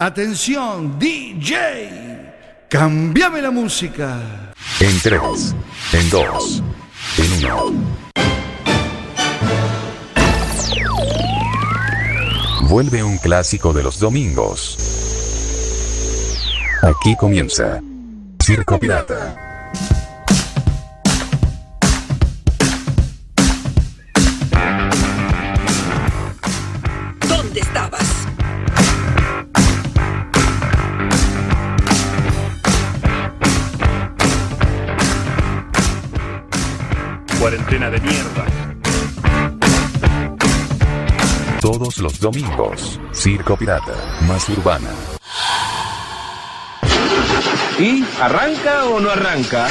Atención, DJ, cambiame la música. En tres, en dos, en uno. Vuelve un clásico de los domingos. Aquí comienza Circo Pirata. Domingos, Circo Pirata, más urbana. ¿Y arranca o no arranca?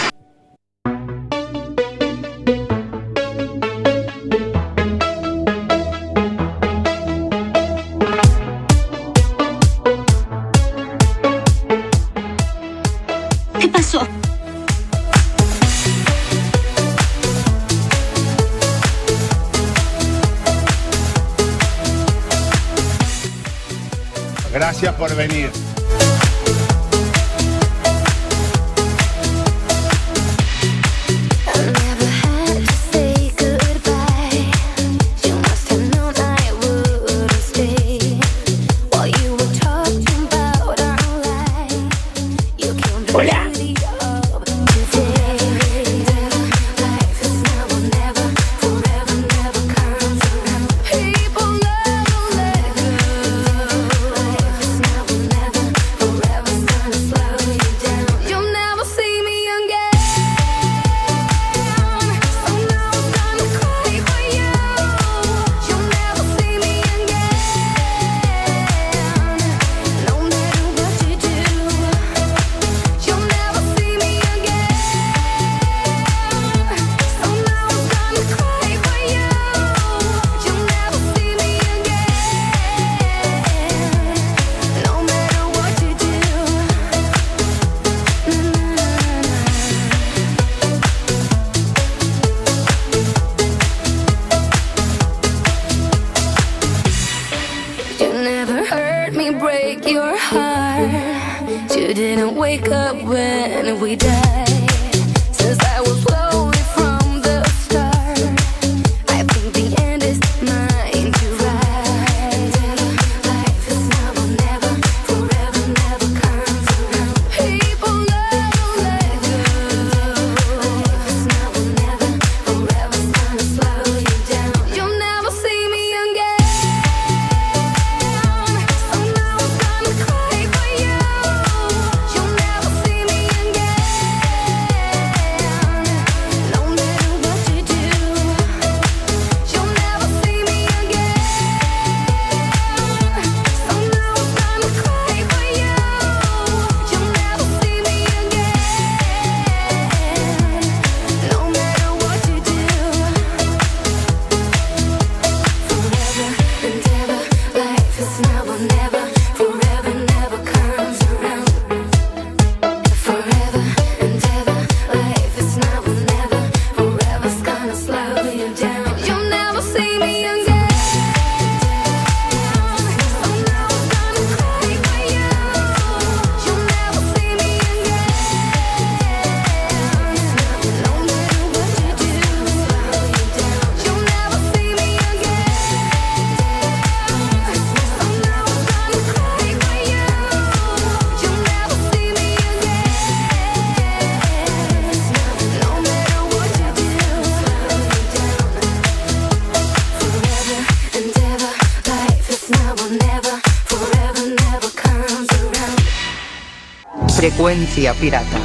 policía pirata.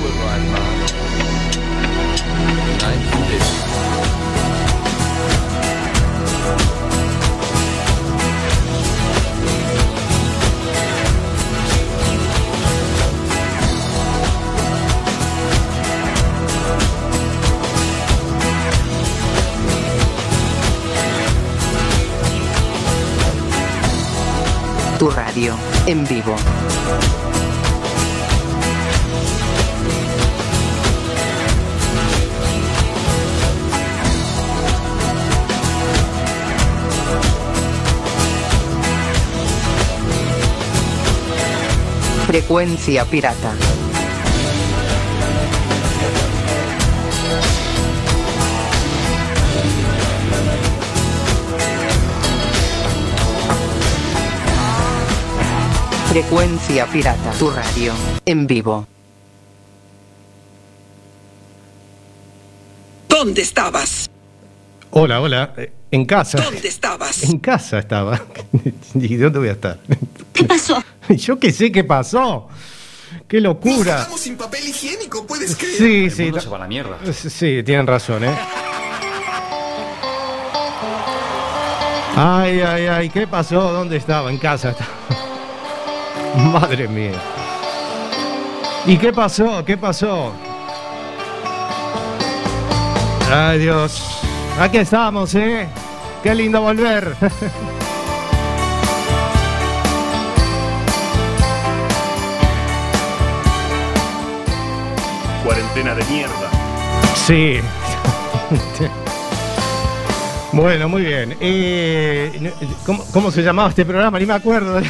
tu radio en vivo. Frecuencia pirata. Frecuencia pirata. Tu radio. En vivo. ¿Dónde estabas? Hola, hola. Eh, En casa. ¿Dónde estabas? En casa estaba. ¿Y dónde voy a estar? ¿Qué pasó? Yo qué sé qué pasó. ¡Qué locura! Estamos sin papel higiénico, ¿puedes creer? Sí, sí. mundo se va a la mierda. Sí, tienen razón, ¿eh? Ay, ay, ay, ¿qué pasó? ¿Dónde estaba? En casa estaba. Madre mía. ¿Y qué pasó? ¿Qué pasó? Ay, Dios. Aquí estamos, ¿eh? Qué lindo volver. Cuarentena de mierda. Sí. Bueno, muy bien. Eh, ¿cómo, cómo se llamaba este programa? Ni me acuerdo.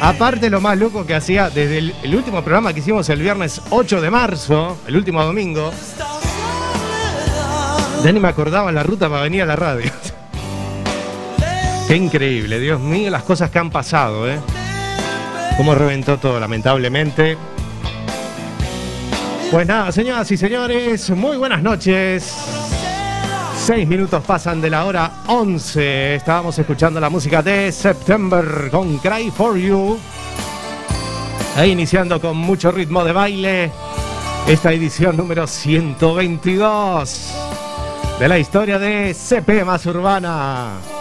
Aparte, lo más loco que hacía desde el, último programa que hicimos el viernes 8 de marzo, el último domingo, ya ni me acordaba la ruta para venir a la radio. Qué increíble, Dios mío, las cosas que han pasado, ¿eh? Cómo reventó todo, lamentablemente. Pues nada, señoras y señores, muy buenas noches. Seis minutos pasan de la hora 11. Estábamos escuchando la música de September con Cry for You. E iniciando con mucho ritmo de baile. Esta edición número 122 de la historia de CP más urbana.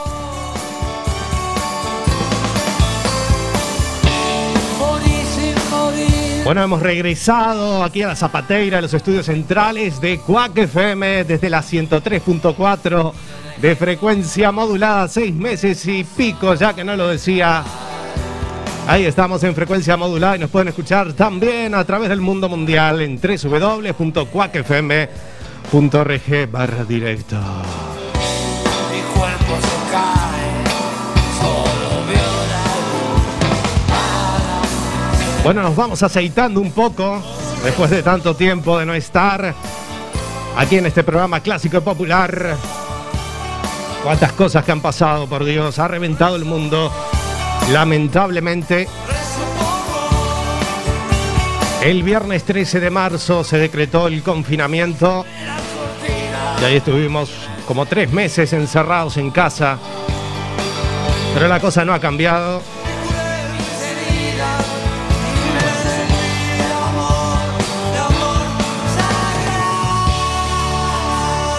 Bueno, hemos regresado aquí a la Zapateira, a los estudios centrales de Cuac FM, desde la 103.4 de frecuencia modulada, seis meses y pico, ya que no lo decía. Ahí estamos en frecuencia modulada y nos pueden escuchar también a través del mundo mundial en www.cuacfm.org barra directo. Bueno, nos vamos aceitando un poco después de tanto tiempo de no estar aquí en este programa clásico y popular. Cuántas cosas que han pasado, por Dios, ha reventado el mundo. Lamentablemente, el viernes 13 de marzo se decretó el confinamiento y ahí estuvimos como tres meses encerrados en casa. Pero la cosa no ha cambiado.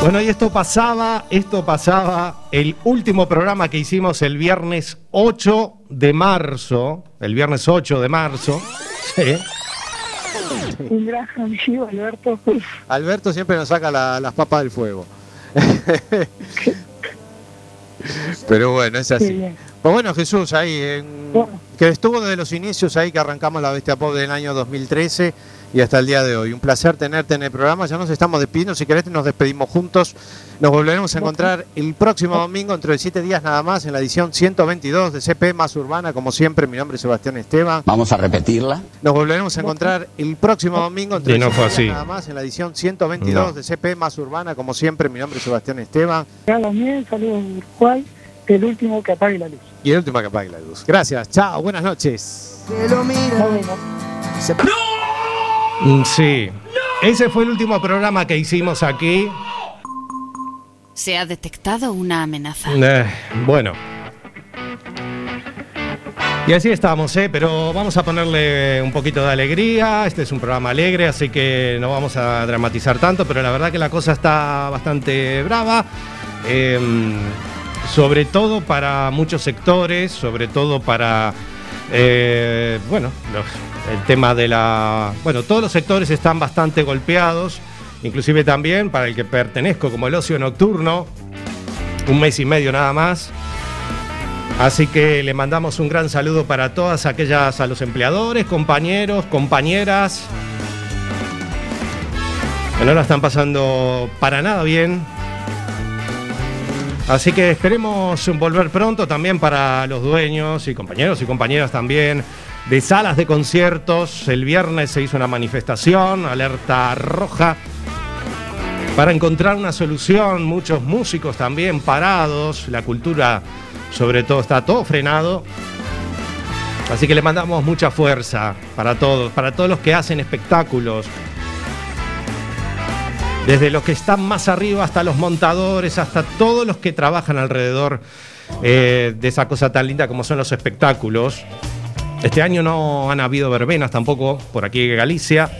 Bueno, y esto pasaba, esto pasaba el último programa que hicimos el viernes 8 de marzo, el viernes 8 de marzo. Sí. Un gran amigo, Alberto. Alberto siempre nos saca la- las papas del fuego. Pero bueno, es así. Pues bueno, Jesús, ahí, en- Bueno. que estuvo desde los inicios ahí que arrancamos la Bestia Pop del año 2013 y hasta el día de hoy. Un placer tenerte en el programa. Ya nos estamos despidiendo. Si querés, nos despedimos juntos. Nos volveremos a encontrar el próximo domingo, dentro de siete días nada más, en la edición 122 de CP Más Urbana. Como siempre, mi nombre es Sebastián Esteban. Vamos a repetirla. Nos volveremos a encontrar el próximo domingo, dentro Y de no siete fue días así. nada más, en la edición 122 No. de CP Más Urbana. Como siempre, mi nombre es Sebastián Esteban. Saludos Uruguay. El último que apague la luz. Y el último que apague la luz. Gracias. Chao. Buenas noches. Nos vemos. Mm, Sí. Ese fue el último programa que hicimos aquí. Se ha detectado una amenaza. Eh, bueno. Y así estamos, ¿eh? pero vamos a ponerle un poquito de alegría. Este es un programa alegre, así que no vamos a dramatizar tanto, pero la verdad que la cosa está bastante brava. Eh, sobre todo para muchos sectores, sobre todo para, eh, bueno, el tema de la... Bueno, todos los sectores están bastante golpeados, inclusive también para el que pertenezco como el ocio nocturno, un mes y medio nada más. Así que le mandamos un gran saludo para todas aquellas, a los empleadores, compañeros, compañeras, no la están pasando para nada bien. Así que esperemos volver pronto también para los dueños y compañeros y compañeras también de salas de conciertos. El viernes se hizo una manifestación, alerta roja, para encontrar una solución. Muchos músicos también parados, la cultura sobre todo está todo frenado. Así que le mandamos mucha fuerza para todos, para todos los que hacen espectáculos. Desde los que están más arriba hasta los montadores, hasta todos los que trabajan alrededor eh, de esa cosa tan linda como son los espectáculos. Este año no han habido verbenas tampoco por aquí en Galicia.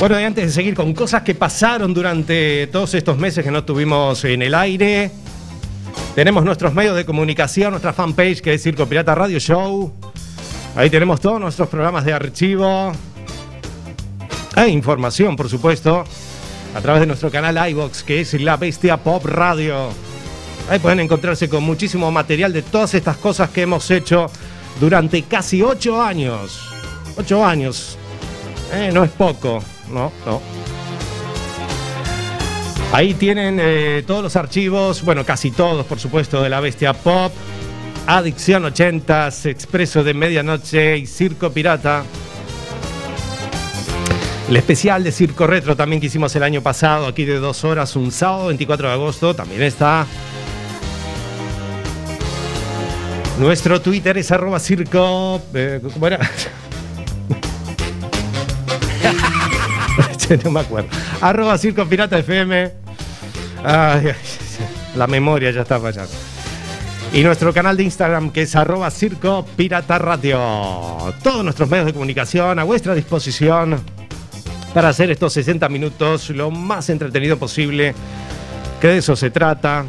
Bueno, y antes de seguir con cosas que pasaron durante todos estos meses que no estuvimos en el aire, tenemos nuestros medios de comunicación, nuestra fanpage que es Circo Pirata Radio Show. Ahí tenemos todos nuestros programas de archivo. E información, por supuesto, a través de nuestro canal iBox, que es La Bestia Pop Radio. Ahí pueden encontrarse con muchísimo material de todas estas cosas que hemos hecho durante casi ocho años. Ocho años. Eh, no es poco. No, no. Ahí tienen eh, todos los archivos, bueno, casi todos, por supuesto, de la Bestia Pop, Adicción 80s, Expreso de Medianoche y Circo Pirata. El especial de Circo Retro también que hicimos el año pasado, aquí de dos horas, un sábado 24 de agosto, también está. Nuestro Twitter es arroba circo. eh, ¿Cómo era? no me acuerdo. Arroba Circo Pirata FM. Ay, la memoria ya está fallando. Y nuestro canal de Instagram que es arroba Circo Pirata Radio. Todos nuestros medios de comunicación a vuestra disposición para hacer estos 60 minutos lo más entretenido posible. Que de eso se trata.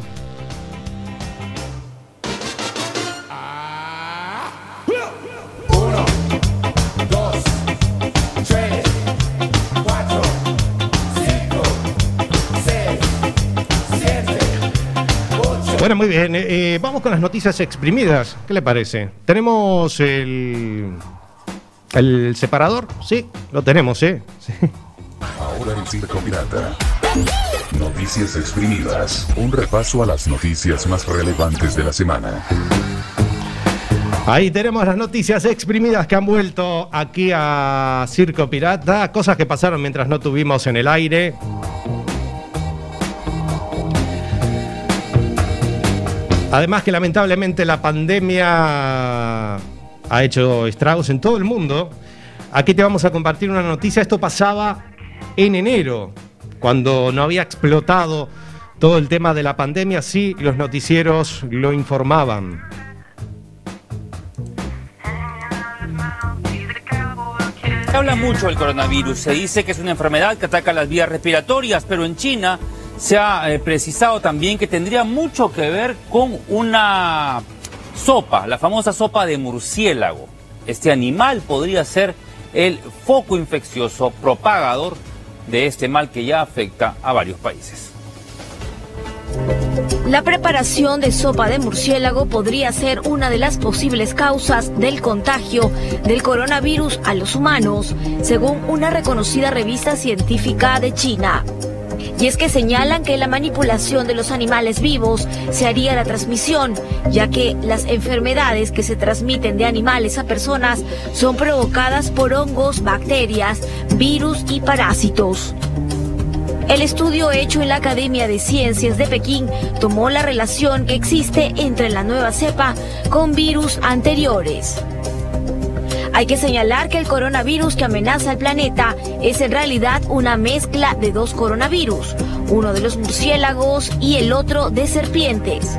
Bueno, muy bien. eh, eh, vamos con las noticias exprimidas. ¿Qué le parece? Tenemos el. El separador. Sí, lo tenemos, ¿eh? Sí. Ahora en Circo Pirata. Noticias exprimidas. Un repaso a las noticias más relevantes de la semana. Ahí tenemos las noticias exprimidas que han vuelto aquí a Circo Pirata. Cosas que pasaron mientras no tuvimos en el aire. Además que lamentablemente la pandemia ha hecho estragos en todo el mundo. Aquí te vamos a compartir una noticia. Esto pasaba en enero, cuando no había explotado todo el tema de la pandemia. Sí, los noticieros lo informaban. Se habla mucho del coronavirus, se dice que es una enfermedad que ataca las vías respiratorias, pero en China se ha eh, precisado también que tendría mucho que ver con una sopa, la famosa sopa de murciélago. Este animal podría ser el foco infeccioso propagador de este mal que ya afecta a varios países. La preparación de sopa de murciélago podría ser una de las posibles causas del contagio del coronavirus a los humanos, según una reconocida revista científica de China. Y es que señalan que la manipulación de los animales vivos se haría la transmisión, ya que las enfermedades que se transmiten de animales a personas son provocadas por hongos, bacterias, virus y parásitos. El estudio hecho en la Academia de Ciencias de Pekín tomó la relación que existe entre la nueva cepa con virus anteriores. Hay que señalar que el coronavirus que amenaza al planeta es en realidad una mezcla de dos coronavirus, uno de los murciélagos y el otro de serpientes.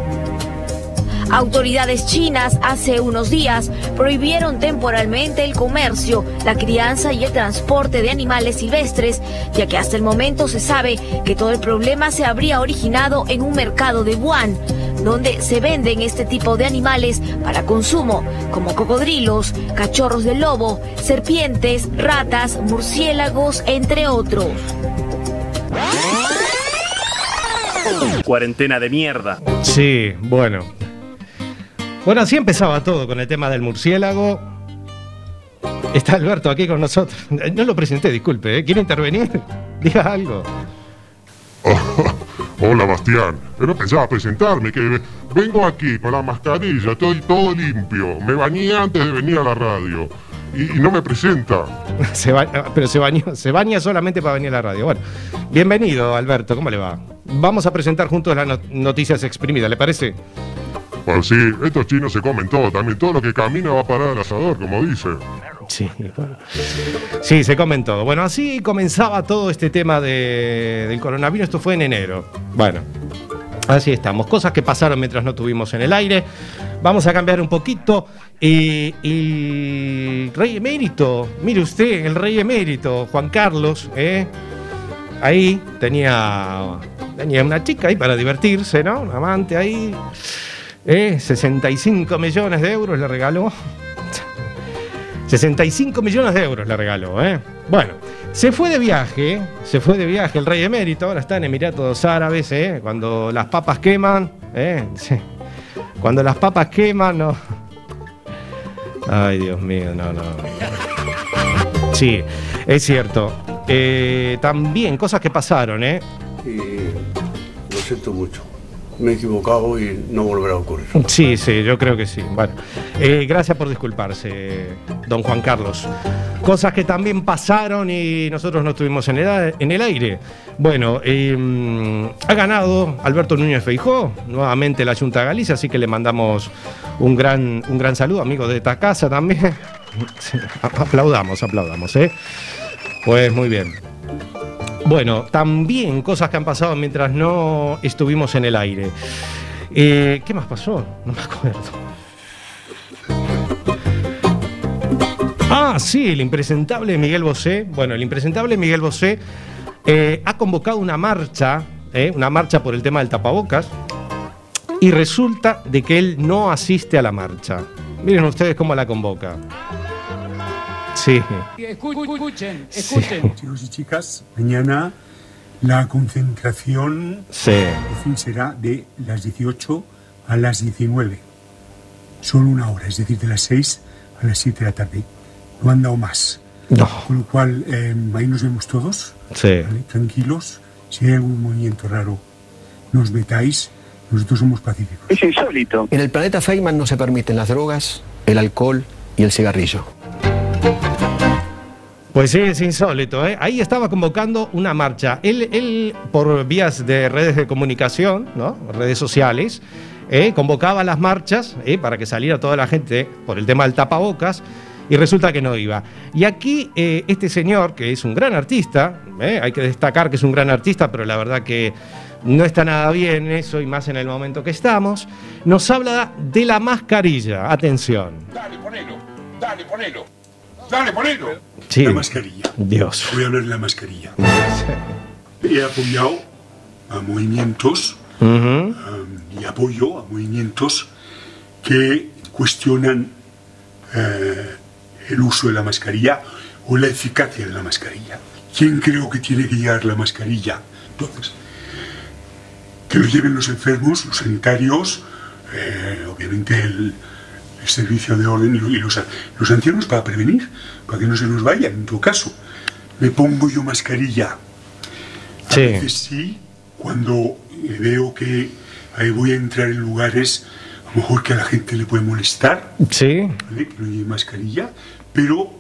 Autoridades chinas hace unos días prohibieron temporalmente el comercio, la crianza y el transporte de animales silvestres, ya que hasta el momento se sabe que todo el problema se habría originado en un mercado de Wuhan, donde se venden este tipo de animales para consumo, como cocodrilos, cachorros de lobo, serpientes, ratas, murciélagos, entre otros. Cuarentena de mierda. Sí, bueno. Bueno, así empezaba todo con el tema del murciélago. Está Alberto aquí con nosotros. No lo presenté, disculpe. ¿eh? ¿Quiere intervenir? Diga algo. Hola Bastián, no pensaba presentarme, que vengo aquí con la mascarilla, estoy todo limpio, me bañé antes de venir a la radio y, no me presenta. Se ba- pero se bañó, se baña solamente para venir a la radio. Bueno, bienvenido Alberto, ¿cómo le va? Vamos a presentar juntos las not- noticias exprimidas, ¿le parece? Pues sí, estos chinos se comen todo, también todo lo que camina va a parar al asador, como dice. Sí. Sí, se comen todo. Bueno, así comenzaba todo este tema de- del coronavirus. Esto fue en enero. Bueno, así estamos. Cosas que pasaron mientras no estuvimos en el aire. Vamos a cambiar un poquito. Y el rey emérito, mire usted, el rey emérito, Juan Carlos, ¿eh? ahí tenía, tenía una chica ahí para divertirse, ¿no? Un amante ahí. ¿Eh? 65 millones de euros le regaló. 65 millones de euros le regaló, ¿eh? Bueno, se fue de viaje, se fue de viaje el rey emérito, ahora está en Emiratos Árabes, ¿eh? Cuando las papas queman, ¿eh? Cuando las papas queman, no. Ay, Dios mío, no, no. Sí, es cierto. Eh, también cosas que pasaron, ¿eh? lo siento mucho. Me he equivocado y no volverá a ocurrir. Sí, sí, yo creo que sí. Bueno, eh, gracias por disculparse, don Juan Carlos. Cosas que también pasaron y nosotros no estuvimos en el, en el aire. Bueno, eh, ha ganado Alberto Núñez Feijó, nuevamente la Junta de Galicia, así que le mandamos un gran, un gran saludo, amigo de esta casa también. Aplaudamos, aplaudamos, ¿eh? Pues muy bien. Bueno, también cosas que han pasado mientras no estuvimos en el aire. Eh, ¿Qué más pasó? No me acuerdo. Ah, sí, el impresentable Miguel Bosé. Bueno, el impresentable Miguel Bosé eh, ha convocado una marcha, eh, una marcha por el tema del tapabocas, y resulta de que él no asiste a la marcha. Miren ustedes cómo la convoca. Sí. Escuchen, escuchen. Chicos y chicas, mañana la concentración Sí. será de las 18 a las 19. Solo una hora, es decir, de las 6 a las 7 de la tarde. No han dado más. No. Con lo cual, eh, ahí nos vemos todos. Sí. ¿vale? Tranquilos. Si hay algún movimiento raro, nos metáis. Nosotros somos pacíficos. Es insólito. En el planeta Feynman no se permiten las drogas, el alcohol y el cigarrillo. Pues sí, es insólito. ¿eh? Ahí estaba convocando una marcha. Él, él, por vías de redes de comunicación, ¿no? redes sociales, ¿eh? convocaba las marchas ¿eh? para que saliera toda la gente por el tema del tapabocas. Y resulta que no iba. Y aquí eh, este señor, que es un gran artista, ¿eh? hay que destacar que es un gran artista, pero la verdad que no está nada bien eso, y más en el momento que estamos, nos habla de la mascarilla. Atención. Dale, ponelo. Dale, ponelo. Dale, ponelo. Sí. La mascarilla. Dios. Voy a hablar de la mascarilla. He apoyado a movimientos um, y apoyo a movimientos que cuestionan eh, el uso de la mascarilla o la eficacia de la mascarilla. ¿Quién creo que tiene que llevar la mascarilla? Entonces, que lo lleven los enfermos, los sanitarios, eh, obviamente el, el servicio de orden y lo- y los, los ancianos para prevenir, para que no se nos vayan, en todo caso. Me pongo yo mascarilla. A Sí. veces sí, cuando eh, veo que ahí voy a entrar en lugares a lo mejor que a la gente le puede molestar, Sí. ¿vale? que no lleve mascarilla, pero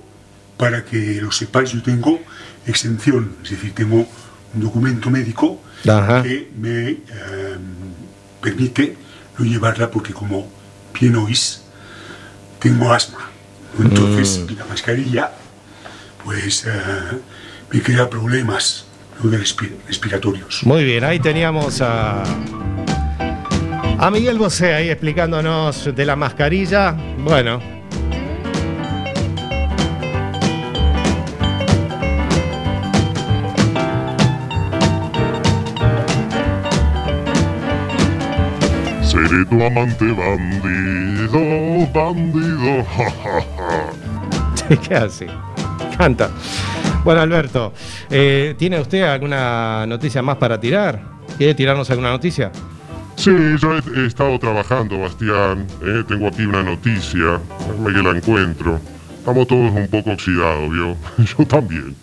para que lo sepáis, yo tengo exención, es decir, tengo un documento médico Ajá. que me eh, permite no llevarla porque como bien oís, tengo asma. Entonces, Mm. la mascarilla, pues, eh, me crea problemas ¿no? de respi- respiratorios. Muy bien, ahí teníamos a, a Miguel Bosé ahí explicándonos de la mascarilla. Bueno. Tu amante bandido, bandido, ja, ja, ja. ¿Qué hace? Canta. Bueno, Alberto, eh, ¿tiene usted alguna noticia más para tirar? ¿Quiere tirarnos alguna noticia? Sí, yo he, he estado trabajando, Bastián. eh, Tengo aquí una noticia, déjame que la encuentro. Estamos todos un poco oxidados, ¿vio? Yo también.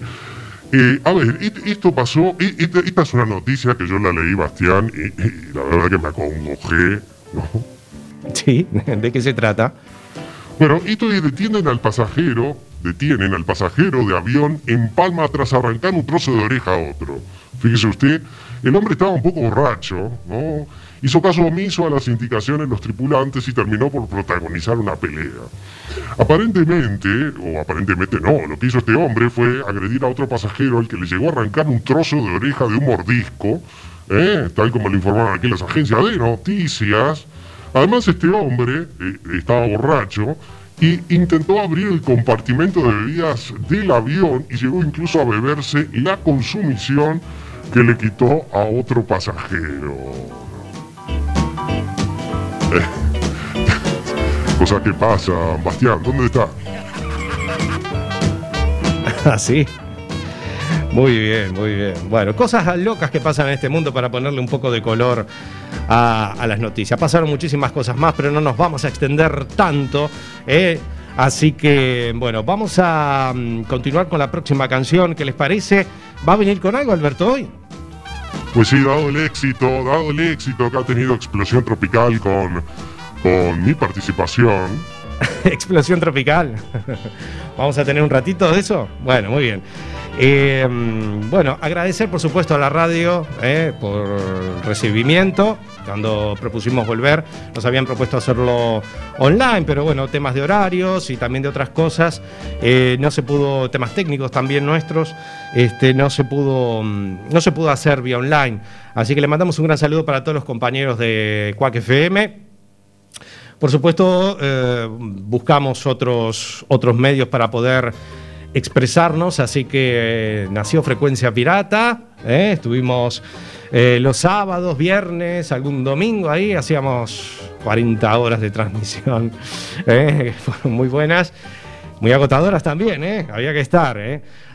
Eh, a ver, est- esto pasó, esta, es una noticia que yo la leí, Bastián, y, y la verdad que me acongojé. Sí, ¿de qué se trata? Bueno, esto es detienen al pasajero, detienen al pasajero de avión en Palma tras arrancar un trozo de oreja a otro. Fíjese usted, el hombre estaba un poco borracho, ¿no? Hizo caso omiso a las indicaciones de los tripulantes y terminó por protagonizar una pelea. Aparentemente, o aparentemente no, lo que hizo este hombre fue agredir a otro pasajero al que le llegó a arrancar un trozo de oreja de un mordisco, ¿eh? tal como le informaron aquí las agencias de noticias. Además, este hombre eh, estaba borracho y intentó abrir el compartimento de bebidas del avión y llegó incluso a beberse la consumición que le quitó a otro pasajero. Cosa que pasa, Bastián, ¿dónde está? Así. Muy bien, muy bien. Bueno, cosas locas que pasan en este mundo para ponerle un poco de color a, a las noticias. Pasaron muchísimas cosas más, pero no nos vamos a extender tanto. ¿eh? Así que, bueno, vamos a mm, continuar con la próxima canción. ¿Qué les parece? ¿Va a venir con algo, Alberto, hoy? Pues sí, dado el éxito, dado el éxito que ha tenido Explosión Tropical con, con mi participación, Explosión tropical. Vamos a tener un ratito de eso. Bueno, muy bien. Eh, bueno, agradecer por supuesto a la radio eh, por recibimiento. Cuando propusimos volver, nos habían propuesto hacerlo online, pero bueno, temas de horarios y también de otras cosas. eh, no se pudo, temas técnicos también nuestros, este, no se pudo, mm, no se pudo hacer vía online. Así que le mandamos un gran saludo para todos los compañeros de Quack FM. Por supuesto, buscamos otros, otros medios para poder expresarnos, así que eh, nació Frecuencia Pirata, ¿eh? estuvimos eh, los sábados, viernes, algún domingo ahí, hacíamos 40 horas de transmisión, fueron muy buenas, muy agotadoras también, había que estar.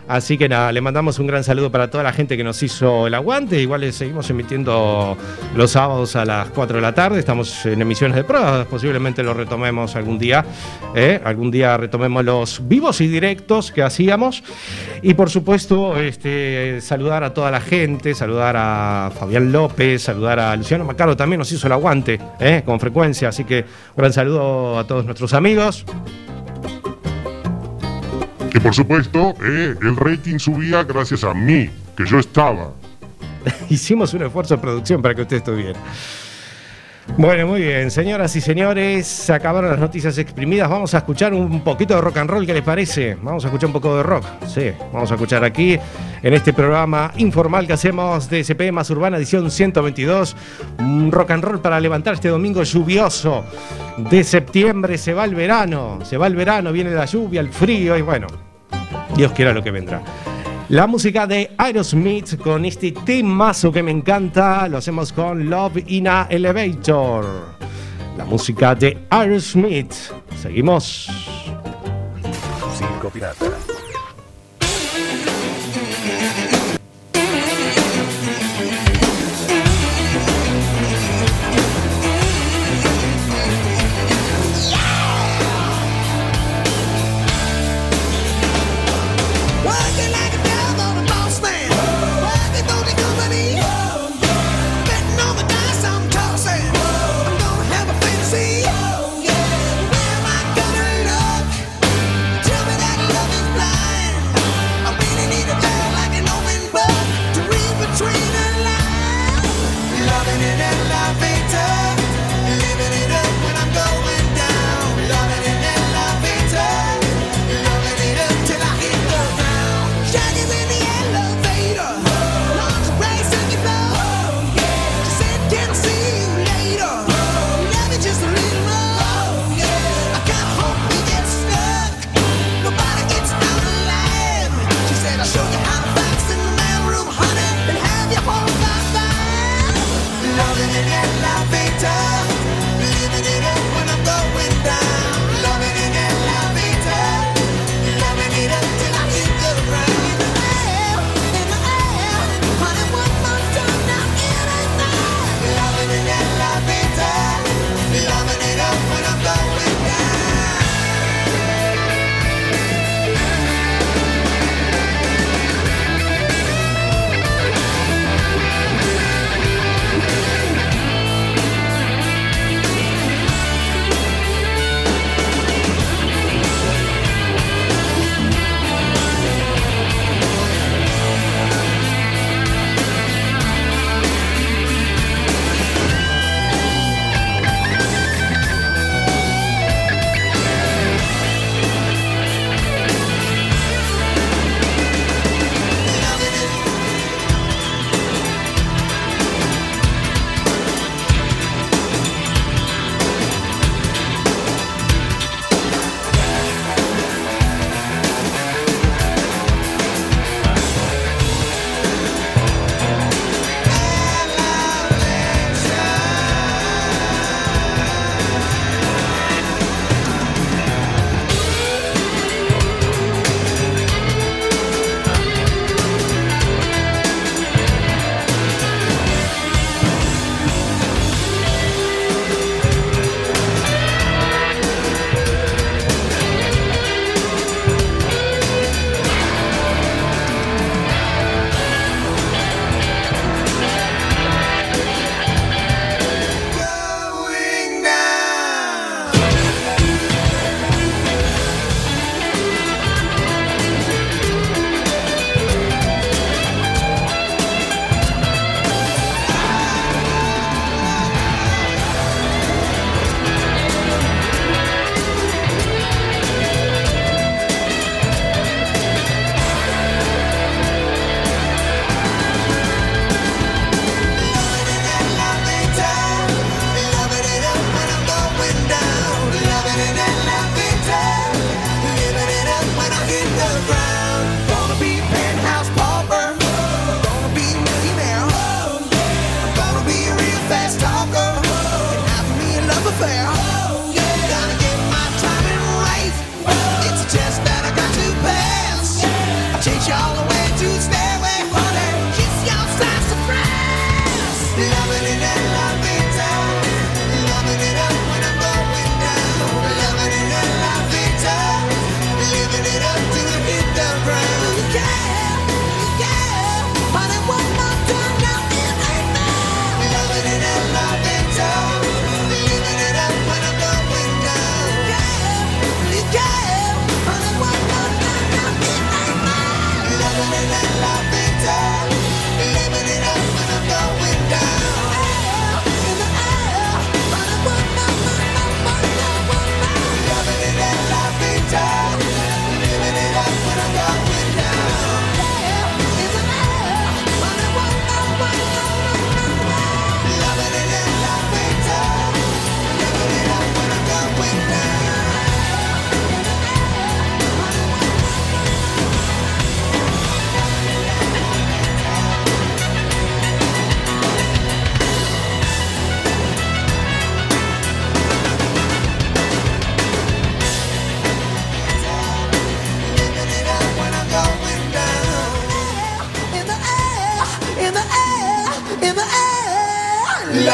Así que nada, le mandamos un gran saludo para toda la gente que nos hizo el aguante. Igual seguimos emitiendo los sábados a las 4 de la tarde. Estamos en emisiones de pruebas. Posiblemente lo retomemos algún día. ¿eh? Algún día retomemos los vivos y directos que hacíamos. Y por supuesto, este, saludar a toda la gente, saludar a Fabián López, saludar a Luciano Macaro. También nos hizo el aguante ¿eh? con frecuencia. Así que un gran saludo a todos nuestros amigos. Que por supuesto eh, el rating subía gracias a mí, que yo estaba. Hicimos un esfuerzo de producción para que usted estuviera. Bueno, muy bien, señoras y señores, se acabaron las noticias exprimidas. Vamos a escuchar un poquito de rock and roll, ¿qué les parece? Vamos a escuchar un poco de rock. Sí, vamos a escuchar aquí en este programa informal que hacemos de CP Más Urbana, edición 122. Un rock and roll para levantar este domingo lluvioso de septiembre. Se va el verano, se va el verano, viene la lluvia, el frío y bueno, Dios quiera lo que vendrá. La música de Aerosmith con este temazo que me encanta, lo hacemos con Love in a Elevator. La música de Aerosmith. Seguimos. Circo Pirata.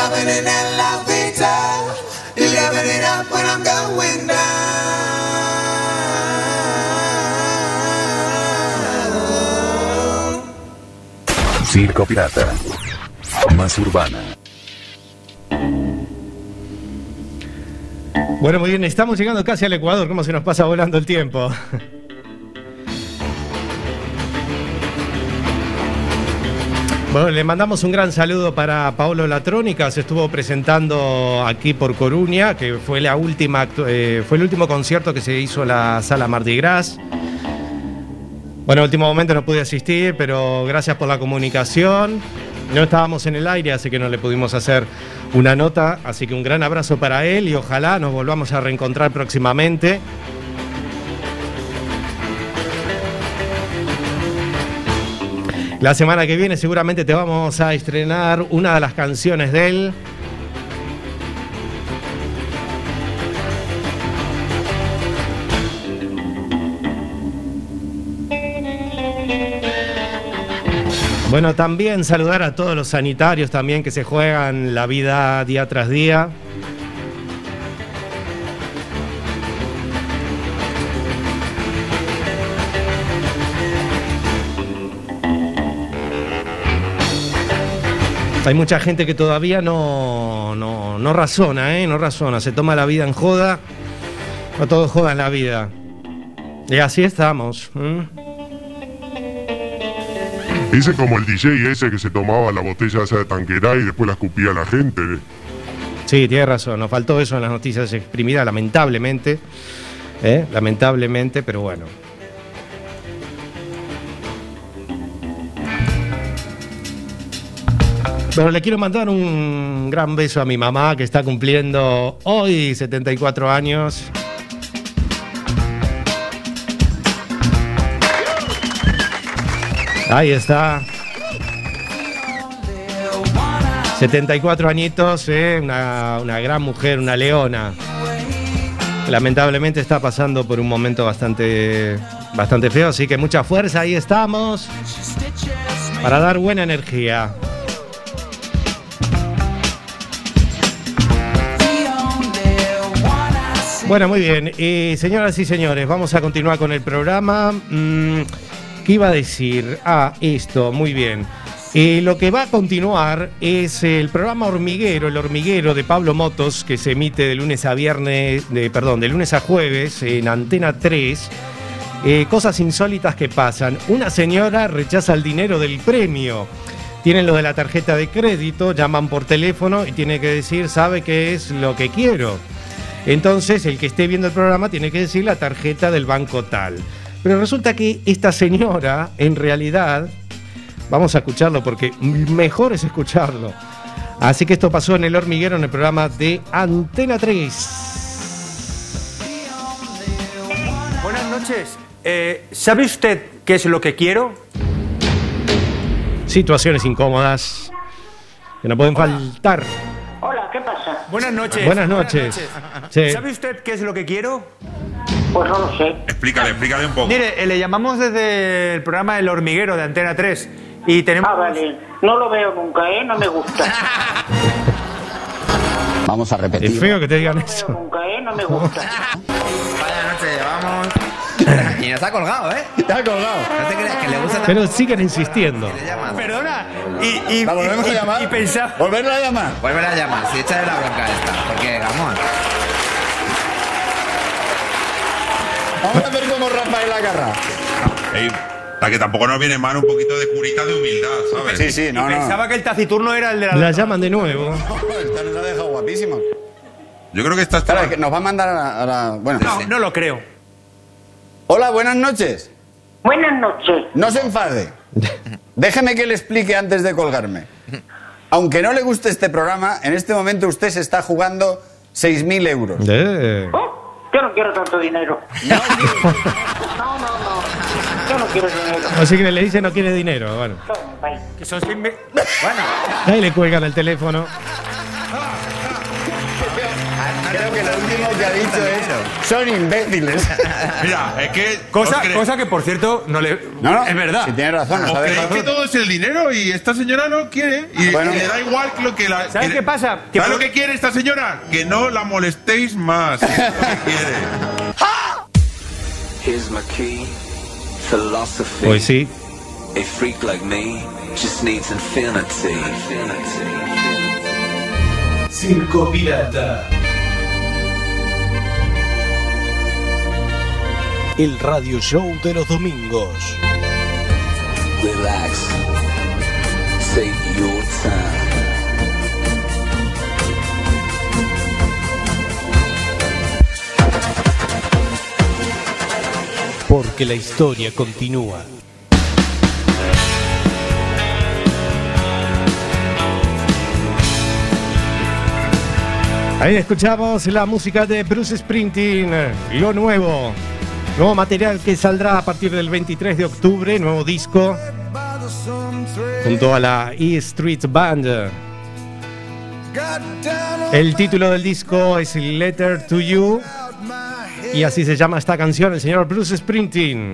Loving it and loving time. Loving it up when I'm going down. Circo Pirata. Más urbana. Bueno, muy bien, estamos llegando casi al Ecuador, ¿cómo se nos pasa volando el tiempo? Bueno, le mandamos un gran saludo para Paolo Latrónica, se estuvo presentando aquí por Coruña, que fue la última eh, fue el último concierto que se hizo en la sala Mardi Gras. Bueno, en último momento no pude asistir, pero gracias por la comunicación. No estábamos en el aire, así que no le pudimos hacer una nota, así que un gran abrazo para él y ojalá nos volvamos a reencontrar próximamente. La semana que viene seguramente te vamos a estrenar una de las canciones de él. Bueno, también saludar a todos los sanitarios también que se juegan la vida día tras día. Hay mucha gente que todavía no, no, no razona, ¿eh? No razona, se toma la vida en joda. No todo es joda en la vida. Y así estamos. ¿eh? Ese como el DJ ese que se tomaba la botella esa de tanquera y después la escupía a la gente. Sí, tiene razón, nos faltó eso en las noticias exprimidas, lamentablemente. ¿eh? Lamentablemente, pero bueno. Bueno, le quiero mandar un gran beso a mi mamá que está cumpliendo hoy 74 años. Ahí está. 74 añitos, ¿eh? una, una gran mujer, una leona. Lamentablemente está pasando por un momento bastante, bastante feo, así que mucha fuerza, ahí estamos. Para dar buena energía. Bueno, muy bien. Y señoras y señores, vamos a continuar con el programa. Mm, ¿Qué iba a decir? Ah, esto, muy bien. Eh, lo que va a continuar es el programa Hormiguero, el hormiguero de Pablo Motos, que se emite de lunes a viernes, de, perdón, de lunes a jueves en Antena 3. Eh, cosas insólitas que pasan. Una señora rechaza el dinero del premio. Tienen lo de la tarjeta de crédito, llaman por teléfono y tiene que decir, ¿sabe qué es lo que quiero? Entonces, el que esté viendo el programa tiene que decir la tarjeta del banco tal. Pero resulta que esta señora, en realidad, vamos a escucharlo porque mejor es escucharlo. Así que esto pasó en El Hormiguero, en el programa de Antena 3. Buenas noches. Eh, ¿Sabe usted qué es lo que quiero? Situaciones incómodas que no pueden faltar. Buenas noches. Buenas noches. Sí. ¿Sabe usted qué es lo que quiero? Pues no lo sé. Explícale, explícale un poco. Mire, eh, le llamamos desde el programa El Hormiguero de Antena 3 y tenemos... Ah, vale. No lo veo nunca, ¿eh? No me gusta. Vamos a Es repetir. feo que te digan eso. Nunca, ¿eh? No me gusta. Vaya noche llevamos. Y nos ha colgado, ¿eh? Te ha colgado. No te creas que le gusta Pero siguen insistiendo. Perdona. Y, y, ¿La volvemos y- a llamar? y pensaba... ¿Volverla a llamar? Volver a llamar, si échale la bronca esta. Porque, vamos. Vamos a ver cómo Rafael la agarra. Ey, para que tampoco nos viene mal un poquito de curita de humildad, ¿sabes? Sí, sí, no, no. Pensaba que el taciturno era el de la... La llaman de nuevo. Esta nos ha dejado guapísimos. Yo creo que esta Claro, que nos va a mandar a la... a la- bueno. No, no lo creo. Hola, buenas noches. Buenas noches. No se enfade. Déjeme que le explique antes de colgarme. Aunque no le guste este programa, en este momento usted se está jugando 6.000 euros. Eh. Oh, yo no quiero tanto dinero. No, no, no. Yo no quiero dinero. Así que le dice no quiere dinero. Bueno. Que son seis me- Bueno, Ahí le cuelgan el teléfono. Creo que lo último que ha dicho es... Son imbéciles. Mira, es que. Cosa, os cosa que, por cierto, no le... No, no, Es verdad. Si tiene razón, nos ¿Os ha creéis que todo es el dinero y esta señora no quiere? Y, Bueno. y le da igual lo que la. ¿Sabes que- qué pasa? ¿Sabes por- lo que quiere esta señora? Que no la molestéis más. Es lo que quiere. Here's my key. Philosophy. Pues sí. A freak like me just needs infinity. Circo Pirata. El radio show de los domingos. Relax. Take your time. Porque la historia continúa. Ahí escuchamos la música de Bruce Springsteen, lo nuevo. Nuevo material que saldrá a partir del 23 de octubre, nuevo disco, junto a la E Street Band. El título del disco es Letter to You y así se llama esta canción, el señor Bruce Springsteen.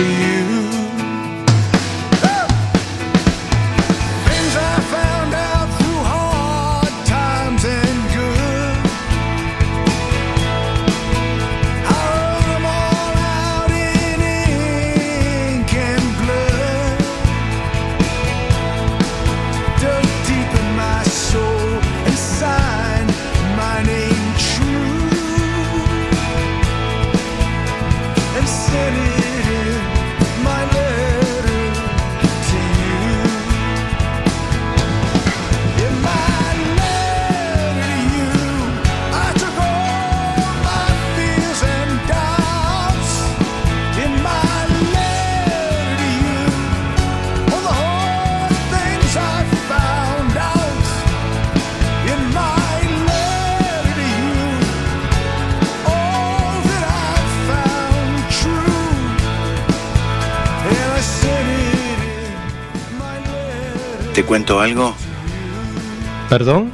To you. Cuento algo? ¿Perdón?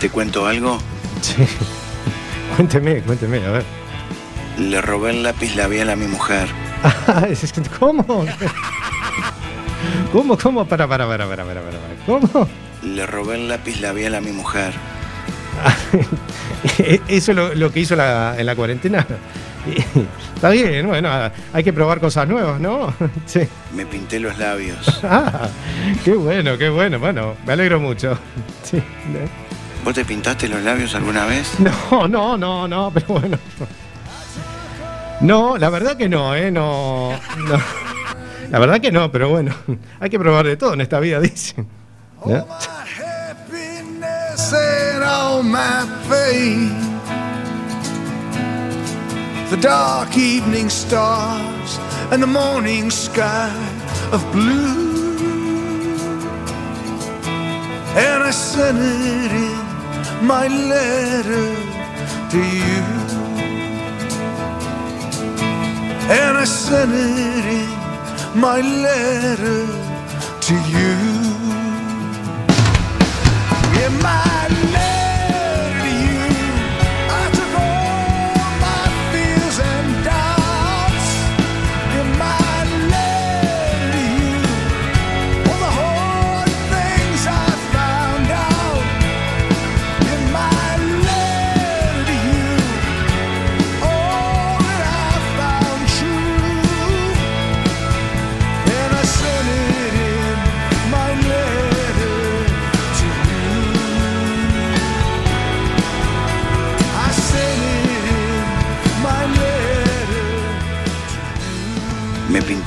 ¿Te cuento algo? Sí. Cuénteme, cuénteme, a ver. Le robé el lápiz labial a mi mujer. Ah, ¿Cómo? ¿Cómo, cómo? Para, para, para, para, para, para. para. ¿Cómo? Le robé el lápiz labial a mi mujer. ¿Eso es lo, lo que hizo la- en la cuarentena? Está bien, bueno, hay que probar cosas nuevas, ¿no? Sí. Me pinté los labios. Ah, qué bueno, qué bueno. Bueno, me alegro mucho. Sí. ¿Vos te pintaste los labios alguna vez? No, no, no, no, pero bueno. No, la verdad que no, ¿eh? No, no. La verdad que no, pero bueno. Hay que probar de todo en esta vida, dicen. ¿No? happiness and all my pain. The dark evening stars and the morning sky of blue. And I sent it in my letter to you. And I sent it in my letter to you. In my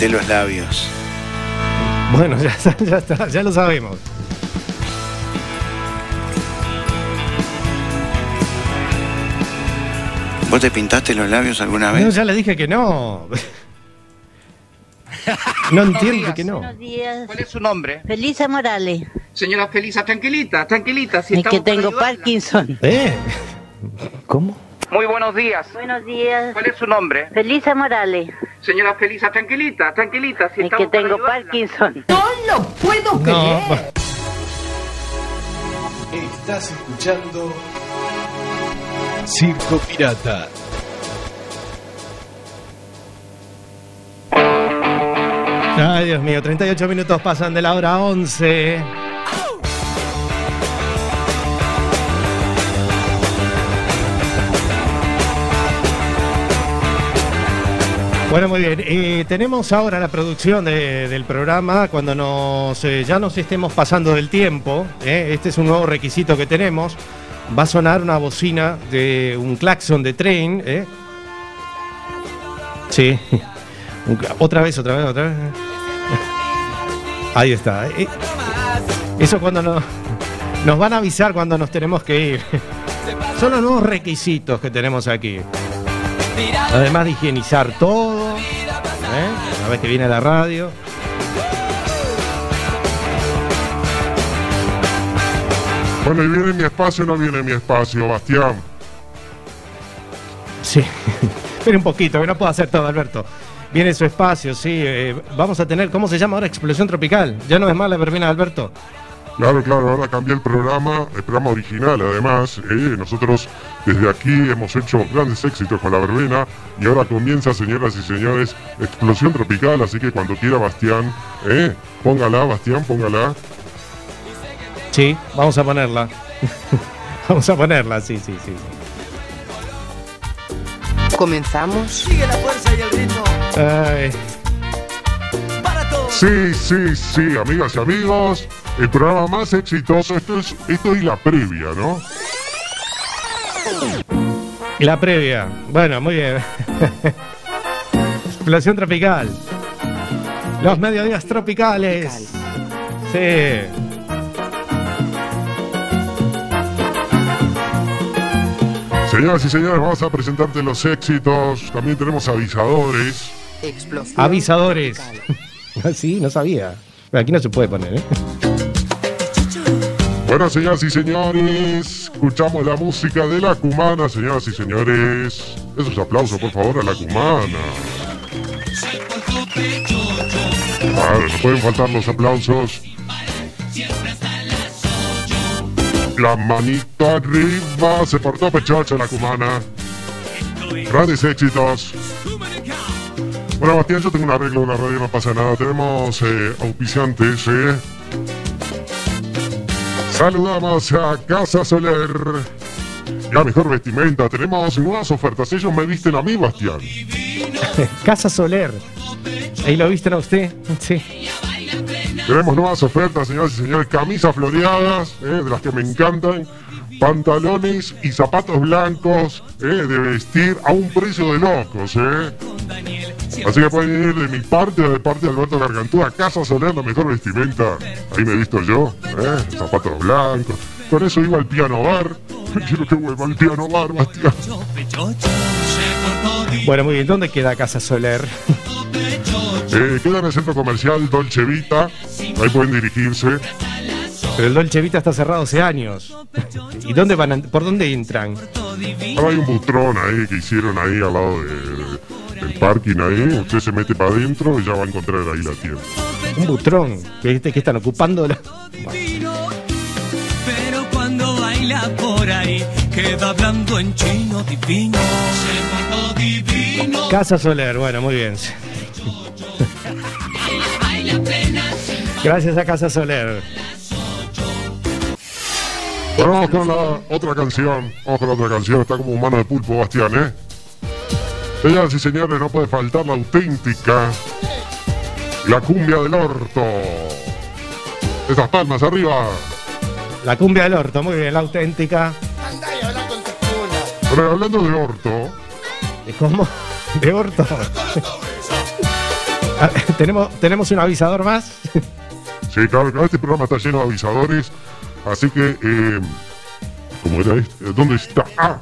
pinté los labios. Bueno, ya, ya está, ya lo sabemos. ¿Vos te pintaste los labios alguna No, vez? ya le dije que no. No entiende que no. Buenos días. ¿Cuál es su nombre? Felisa Morales. Señora Felisa, tranquilita, tranquilita. Si Es que tengo. Parkinson. ¿Eh? ¿Cómo? Muy buenos días. Buenos días. ¿Cuál es su nombre? Felisa Morales. Señora Felisa, tranquilita, tranquilita. Si Es que tengo. Parkinson. No lo puedo No. Estás escuchando Circo Pirata. Ay, Dios mío, 38 minutos pasan de la hora 11. Bueno, muy bien. Eh, tenemos ahora la producción de- del programa cuando nos eh, ya nos estemos pasando del tiempo. ¿eh? Este es un nuevo requisito que tenemos. Va a sonar una bocina de un claxon de tren. Sí. Otra vez, otra vez, otra vez. Ahí está. Eso cuando nos, nos van a avisar cuando nos tenemos que ir. Son los nuevos requisitos que tenemos aquí. Además de higienizar todo. ¿Eh? Una vez que viene la radio. Bueno, y viene mi espacio o no viene mi espacio, Bastián. Sí. Espera un poquito, que no puedo hacer todo, Alberto. Viene su espacio, sí. eh, vamos a tener, ¿cómo se llama ahora? Explosión tropical. Ya no es más la verbena de Alberto. Claro, claro, ahora cambié el programa, el programa original además. eh, nosotros desde aquí hemos hecho grandes éxitos con la verbena y ahora comienza, señoras y señores, Explosión Tropical, así que cuando quiera Bastián, eh, póngala, Bastián, póngala. Sí, vamos a ponerla. vamos a ponerla, sí, sí, sí. Comenzamos. Sigue la fuerza y el ritmo. Ay, Para todos. Sí, sí, sí, amigas y amigos, el programa más exitoso, esto es, esto es la previa, ¿no? la previa. Bueno, muy bien. Explosión tropical. Los mediodías tropicales. Sí. Señoras y señores, vamos a presentarte los éxitos, también tenemos avisadores. Explosión. Avisadores. sí, no sabía. Aquí no se puede poner, ¿eh? Bueno, señoras y señores, escuchamos la música de la cumana, señoras y señores. Esos aplausos, por favor, a la cumana. Claro, no pueden faltar los aplausos. La manito arriba, se portó pechocha la cumana. Grandes éxitos. Bueno, Bastián, yo tengo un arreglo en la radio, no pasa nada. Tenemos eh, auspiciantes, ¿eh? Saludamos a Casa Soler. La mejor vestimenta. Tenemos nuevas ofertas. Ellos me visten a mí, Bastián. Casa Soler. Ahí lo visten a usted. Sí. Tenemos nuevas ofertas, señoras y señores. Camisas floreadas, eh, de las que me encantan. Pantalones y zapatos blancos eh, de vestir a un precio de locos. Eh. Así que pueden ir de mi parte o de parte de Alberto Gargantúa. Casa Soler, la mejor vestimenta. Ahí me he visto yo. Eh, zapatos blancos. Con eso iba al piano bar. Quiero que vuelva al piano bar, Bastián. Bueno, muy bien. ¿Dónde queda Casa Soler? Eh, queda en el centro comercial Dolce Vita. Ahí pueden dirigirse. Pero el Dolce Vita está cerrado hace años. ¿Y dónde van? a- ¿Por dónde entran? Ahora hay un butrón ahí que hicieron ahí al lado de- del parking ahí. Usted se mete para adentro y ya va a encontrar ahí la tienda. Un butrón. Que, que están ocupando la. Pero cuando baila por ahí, queda hablando en chino divino. Casa Soler, bueno, muy bien. Gracias a Casa Soler. Bueno, vamos con la otra canción. Vamos con la otra canción. Está como mano de pulpo, Bastián, ¿eh? Señoras y señores, no puede faltar la auténtica. La cumbia del orto. Esas palmas arriba. La cumbia del orto, muy bien, la auténtica. Pero hablando de orto, ¿Cómo? ¿De orto? ¿Tenemos, ¿Tenemos un avisador más? sí, claro, claro, este programa está lleno de avisadores. Así que, eh, ¿cómo era este? ¿Dónde está? Ah,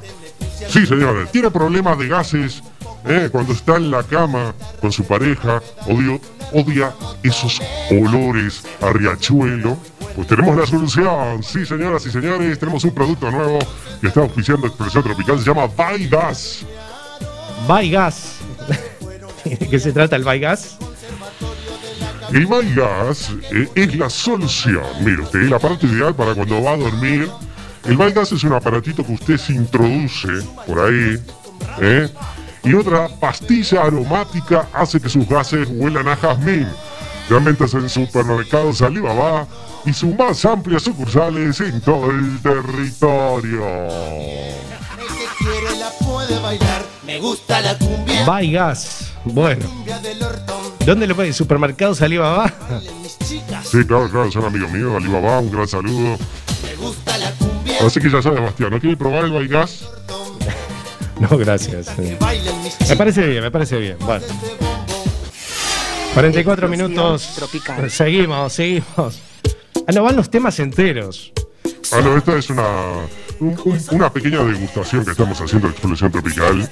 sí, señores, tiene problemas de gases. Eh, cuando está en la cama con su pareja, odio, odia esos olores a riachuelo. Pues tenemos la solución. Sí, señoras y señores, tenemos un producto nuevo que está auspiciando Expresión Tropical. Se llama Vaigas. Vaigas. ¿De qué se trata el Vaigas? El Vaigas eh, es la solución. Mire usted, el aparato ideal para cuando va a dormir. El Vaigas es un aparatito que usted se introduce por ahí. ¿eh? Y otra pastilla aromática hace que sus gases huelan a jazmín. Realmente es en supermercados Alibaba y sus más amplias sucursales en todo el territorio. Me gusta la cumbia. Vaigas. Bueno. ¿Dónde lo puede? ¿Supermercados Alibaba? Sí, claro, claro, son amigos míos, Alibaba, un gran saludo. Me gusta la cumbia. Así que ya sabe, Bastián, ¿no quiere probar el Vaigas? No, gracias. Me parece bien, me parece bien. Bueno. 44 minutos. Seguimos, seguimos. Ah, no, van los temas enteros. Ah, no, esta es una, un- un- una pequeña degustación que estamos haciendo de Explosión Tropical.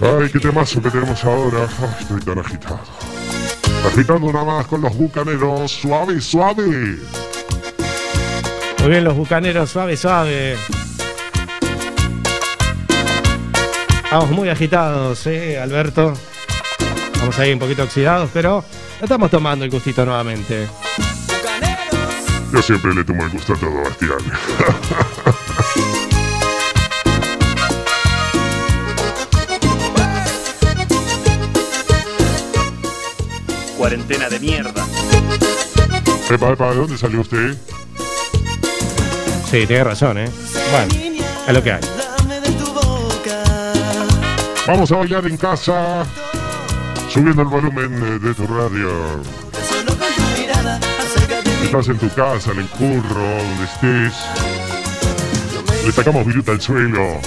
Ay, qué temazo que tenemos ahora. Ay, estoy tan agitado. Agitando nada más con los bucaneros. Suave, suave. Muy bien, los bucaneros, suave, suave. Vamos muy agitados, ¿eh, Alberto? Vamos ahí un poquito oxidados, pero estamos tomando el gustito nuevamente. Yo siempre le tomo el gusto a todo, Bastián. Cuarentena de mierda. Epa, epa, ¿de dónde salió usted? Sí, tiene razón, ¿eh? Bueno, es lo que hay. Vamos a bailar en casa. Subiendo el volumen de tu radio. Estás en tu casa, en el curro, donde estés. Le sacamos viruta al suelo.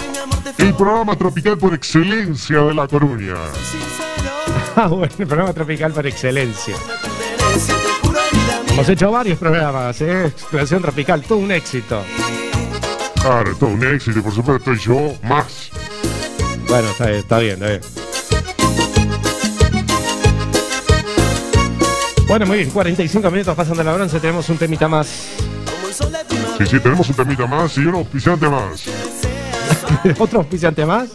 El programa tropical por excelencia de La Coruña. Ah, bueno, el programa tropical por excelencia. Hemos hecho varios programas, ¿eh? Exploración tropical, todo un éxito. Claro, todo un éxito y por supuesto yo más. Bueno, está bien, está bien, está bien. Bueno, muy bien, 45 minutos pasando la bronce, tenemos un temita más. Sí, sí, tenemos un temita más y un auspiciante más. ¿Otro auspiciante más?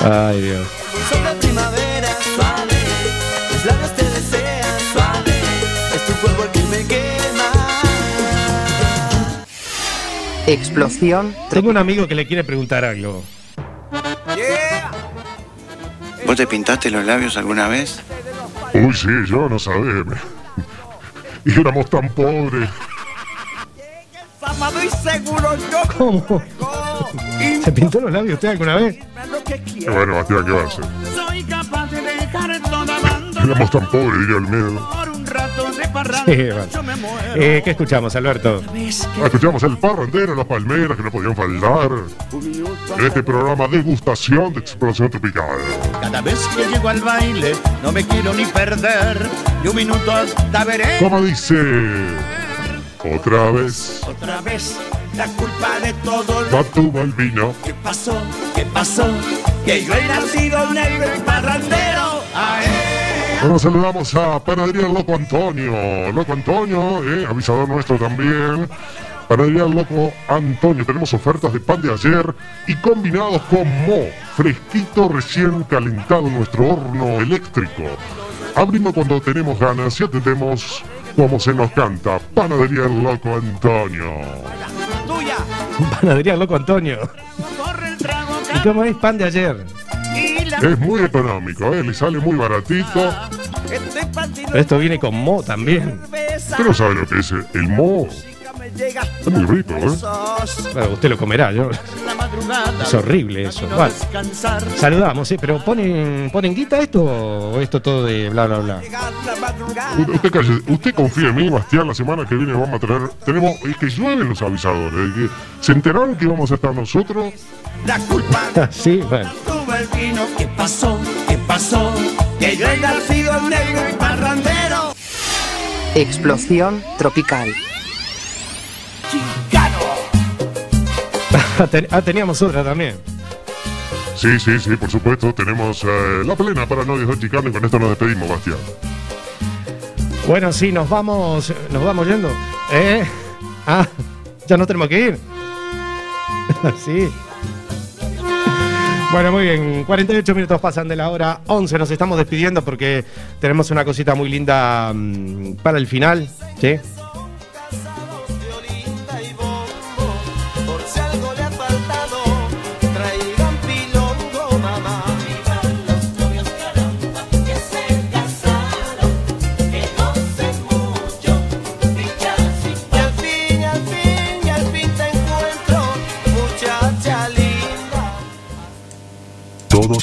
Ay, Dios. Explosión. Tengo un amigo que le quiere preguntar algo. ¿Vos te pintaste los labios alguna vez? Uy, sí, yo no sabía. Y éramos tan pobres. Sábado y seguro yo. ¿Cómo? ¿Se pintó los labios usted alguna vez? Bueno, Bastián, ¿qué va a hacer? Soy capaz de dejar toda banda Éramos tan pobres, diría el miedo. Sí, bueno. Eh, ¿Qué escuchamos, Alberto? Escuchamos el parrandero, las palmeras que no podían faltar. En este programa degustación de explosión tropical. Cada vez que llego al baile, no me quiero ni perder. Ni un minuto hasta veré. Como dice. Otra vez. Otra vez, la culpa de todo lo Va tu vino. que pasó, que pasó. Que yo he nacido negro y parrandero. Bueno, saludamos a Panadería Loco Antonio. Loco Antonio, eh, avisador nuestro también. Panadería Loco Antonio. Tenemos ofertas de pan de ayer y combinados con mo. Fresquito, recién calentado en nuestro horno eléctrico. Abrimos cuando tenemos ganas y atendemos como se nos canta. Panadería Loco Antonio. Panadería Loco Antonio. ¿Y cómo es pan de ayer? Es muy económico, eh, le sale muy baratito. Pero esto viene con mo también. Usted no sabe lo que es el mo. Es muy rico, ¿eh? Bueno, usted lo comerá, yo. Es horrible eso. Bueno, saludamos, ¿eh? Pero ¿ponen, ¿ponen guita esto o esto todo de bla, bla, bla? Usted, calle- usted confía en mí, Bastián, la semana que viene vamos a traer... Tenemos... Es que llueven los avisadores. es que ¿Se enteraron que íbamos a estar nosotros? sí, bueno. Tuve el vino, ¿qué pasó? ¿Qué pasó? Que yo he nacido negro y parrandero. Explosión tropical. Ten- ah, teníamos otra también. Sí, sí, sí, por supuesto. Tenemos eh, la plena para no dejar chicano y con esto nos despedimos, Bastián. Bueno, sí, nos vamos, nos vamos yendo. ¿Eh? Ah, ya no tenemos que ir. sí. Bueno, muy bien. 48 minutos pasan de la hora 11. Nos estamos despidiendo porque tenemos una cosita muy linda mm, para el final. ¿Sí?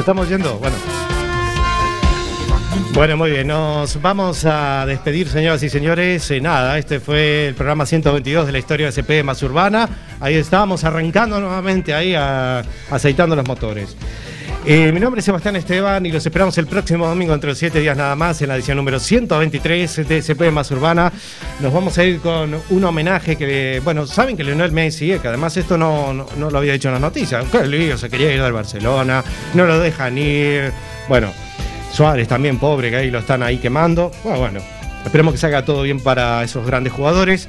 Estamos yendo. Bueno. Bueno, muy bien. Nos vamos a despedir, señoras y señores. Eh, nada, este fue el programa 122 de la historia de CP más urbana. Ahí estábamos arrancando nuevamente ahí, aceitando los motores. Eh, mi nombre es Sebastián Esteban y los esperamos el próximo domingo entre los 7 días nada más en la edición número 123 de CP más urbana. Nos vamos a ir con un homenaje que, bueno, saben que Lionel Messi, eh, que además esto no, no, no lo había dicho en las noticias, el lío se quería ir al Barcelona, no lo dejan ir. Bueno, Suárez también pobre, que ahí lo están ahí quemando. Bueno, bueno, esperemos que salga todo bien para esos grandes jugadores.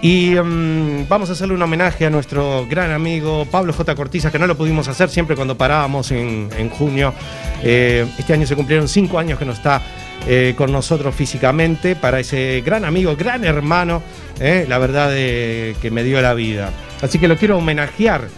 Y mm, vamos a hacerle un homenaje a nuestro gran amigo Pablo J. Cortiza, que no lo pudimos hacer siempre cuando parábamos en, en junio. Eh, este año se cumplieron cinco años que no está eh, con nosotros físicamente, para ese gran amigo, gran hermano, eh, la verdad que me dio la vida. Así que lo quiero homenajear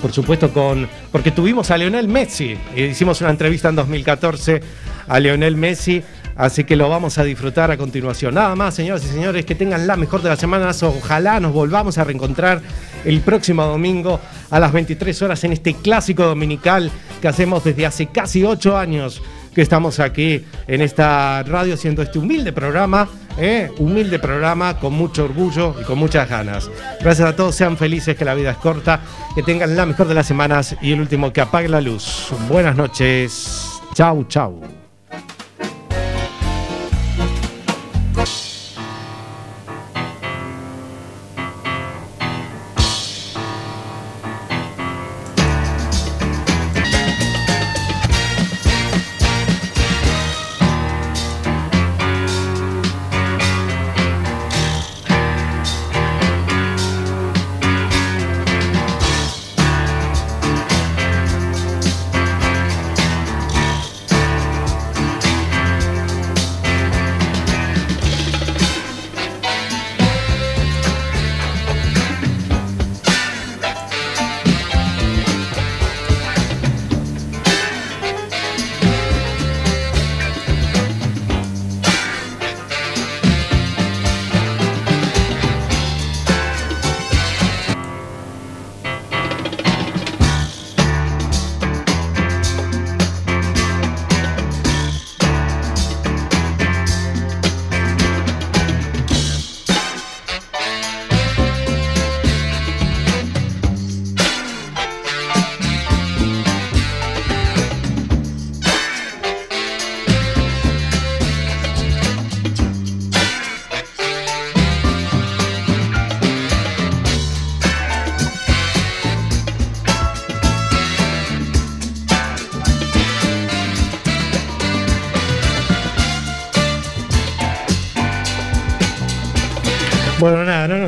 por supuesto, con. Porque tuvimos a Lionel Messi. Hicimos una entrevista en 2014 a Lionel Messi. Así que lo vamos a disfrutar a continuación. Nada más, señoras y señores, que tengan la mejor de las semanas. Ojalá nos volvamos a reencontrar el próximo domingo a las 23 horas en este clásico dominical que hacemos desde hace casi 8 años que estamos aquí en esta radio haciendo este humilde programa, ¿eh? humilde programa con mucho orgullo y con muchas ganas. Gracias a todos, sean felices, que la vida es corta, que tengan la mejor de las semanas y el último que apague la luz. Buenas noches, chau, chau.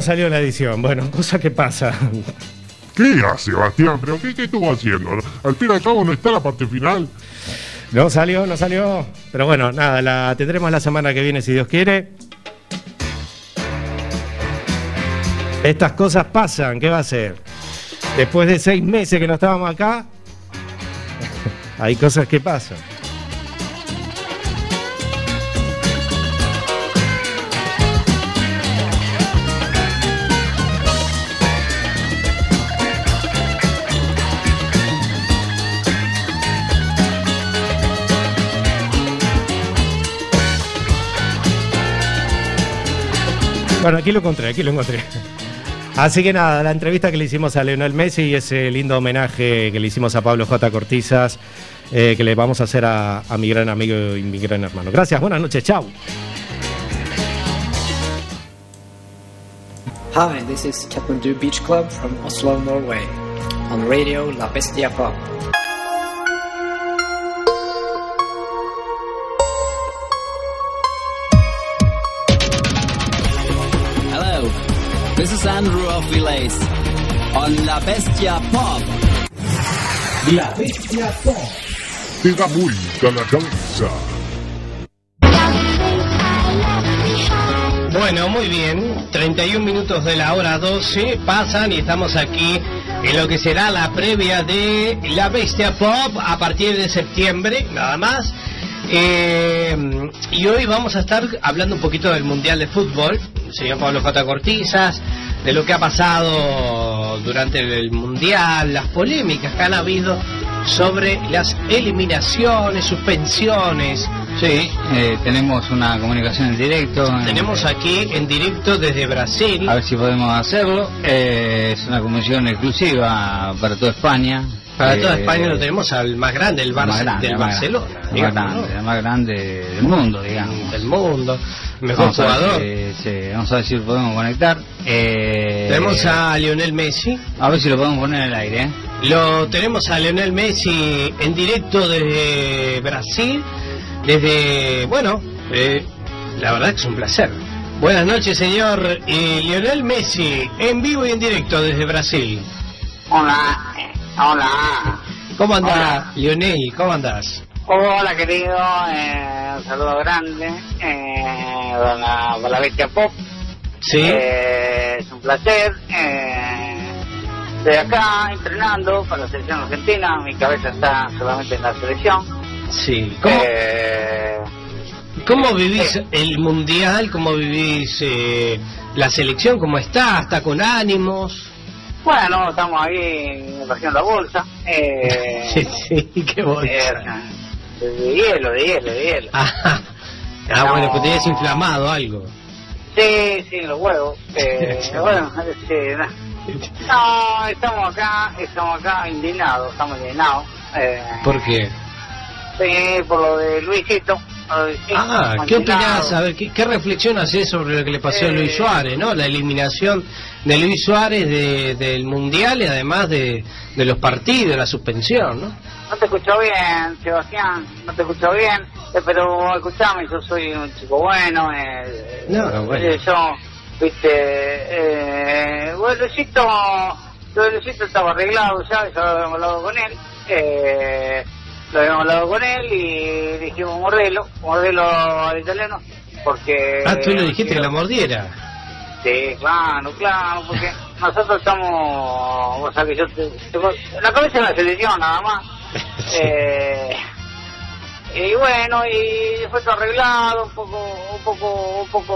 No salió la edición. Bueno, cosa que pasa. ¿Qué hace, Sebastián? ¿Pero qué, qué estuvo haciendo? Al fin y al cabo no está la parte final. No salió, no salió. Pero bueno, nada, la tendremos la semana que viene si Dios quiere. Estas cosas pasan, ¿qué va a ser? Después de seis meses que no estábamos acá, hay cosas que pasan. Bueno, aquí lo encontré, aquí lo encontré. Así que nada, la entrevista que le hicimos a Leonel Messi y ese lindo homenaje que le hicimos a Pablo J. Cortizas, eh, que le vamos a hacer a, a mi gran amigo y mi gran hermano. Gracias, buenas noches, chao. Hi, this is Kathmandu Beach Club from Oslo, Norway. On radio La Bestia Pop. Of Relays on La Bestia Pop. La Bestia Pop. Te da vuelta la cabeza. Bueno, muy bien. 31 minutos de la hora 12 pasan y estamos aquí en lo que será la previa de La Bestia Pop a partir de septiembre, nada más. Eh, y hoy vamos a estar hablando un poquito del Mundial de Fútbol, señor Pablo J. Cortizas, de lo que ha pasado durante el Mundial, las polémicas que han habido sobre las eliminaciones, suspensiones. Sí, eh, tenemos una comunicación en directo. Tenemos aquí en directo desde Brasil. A ver si podemos hacerlo. Eh, es una comunicación exclusiva para toda España. Para toda Eh, España lo tenemos al más grande, el más Barça, grande, del más Barcelona. más digamos, grande, el más grande del mundo, digamos. Del mundo. Mejor Vamos a ver jugador. si- sí, vamos a ver si lo podemos conectar. Eh, Tenemos a Lionel Messi. A ver si lo podemos poner en el aire. ¿eh? Lo tenemos a Lionel Messi en directo desde Brasil, desde, bueno, eh, la verdad que es un placer. Buenas noches, señor Lionel Messi, en vivo y en directo desde Brasil. Hola, hola. ¿Cómo anda, Lionel? ¿Cómo andás? Hola, querido. eh, un saludo grande eh, para, la, para la bestia pop. Sí. Eh, es un placer. Eh, estoy acá entrenando para la selección argentina. Mi cabeza está solamente en la selección. Sí. ¿Cómo, Eh, cómo vivís el mundial? ¿Cómo vivís eh, la selección? ¿Cómo está? ¿Está con ánimos? Bueno, estamos ahí haciendo la bolsa. Eh, Sí, sí, qué bolsa. eh, de hielo, de hielo, de hielo. Ah, ah, bueno, que tenías inflamado algo. Sí, sí, los huevos. Eh, bueno, no. No, estamos acá, estamos acá indignados, estamos indignados. Eh, ¿Por qué? Sí, por lo de Luisito. Ah, ¿qué opinás? A ver, ¿qué, qué reflexión haces sobre lo que le pasó a Eh. Luis Suárez, ¿no? La eliminación de Luis Suárez de- del Mundial y además de, de los partidos, la suspensión, ¿no? No te escucho bien, Sebastián, no te escucho bien, eh, pero escuchame, yo soy un chico bueno. Eh, No, no, bueno. eh, yo, viste, eh, bueno, Luisito, Luisito estaba arreglado ya, ya habíamos hablado con él. Eh, lo habíamos hablado con él y dijimos mordelo, mordelo al italiano, porque... Ah, tú le dijiste que la mordiera. Sí, claro, claro, porque nosotros estamos, vos sabés que yo te- tengo la cabeza en la selección nada más. Eh, y bueno, y fue todo arreglado, un poco, un poco, un poco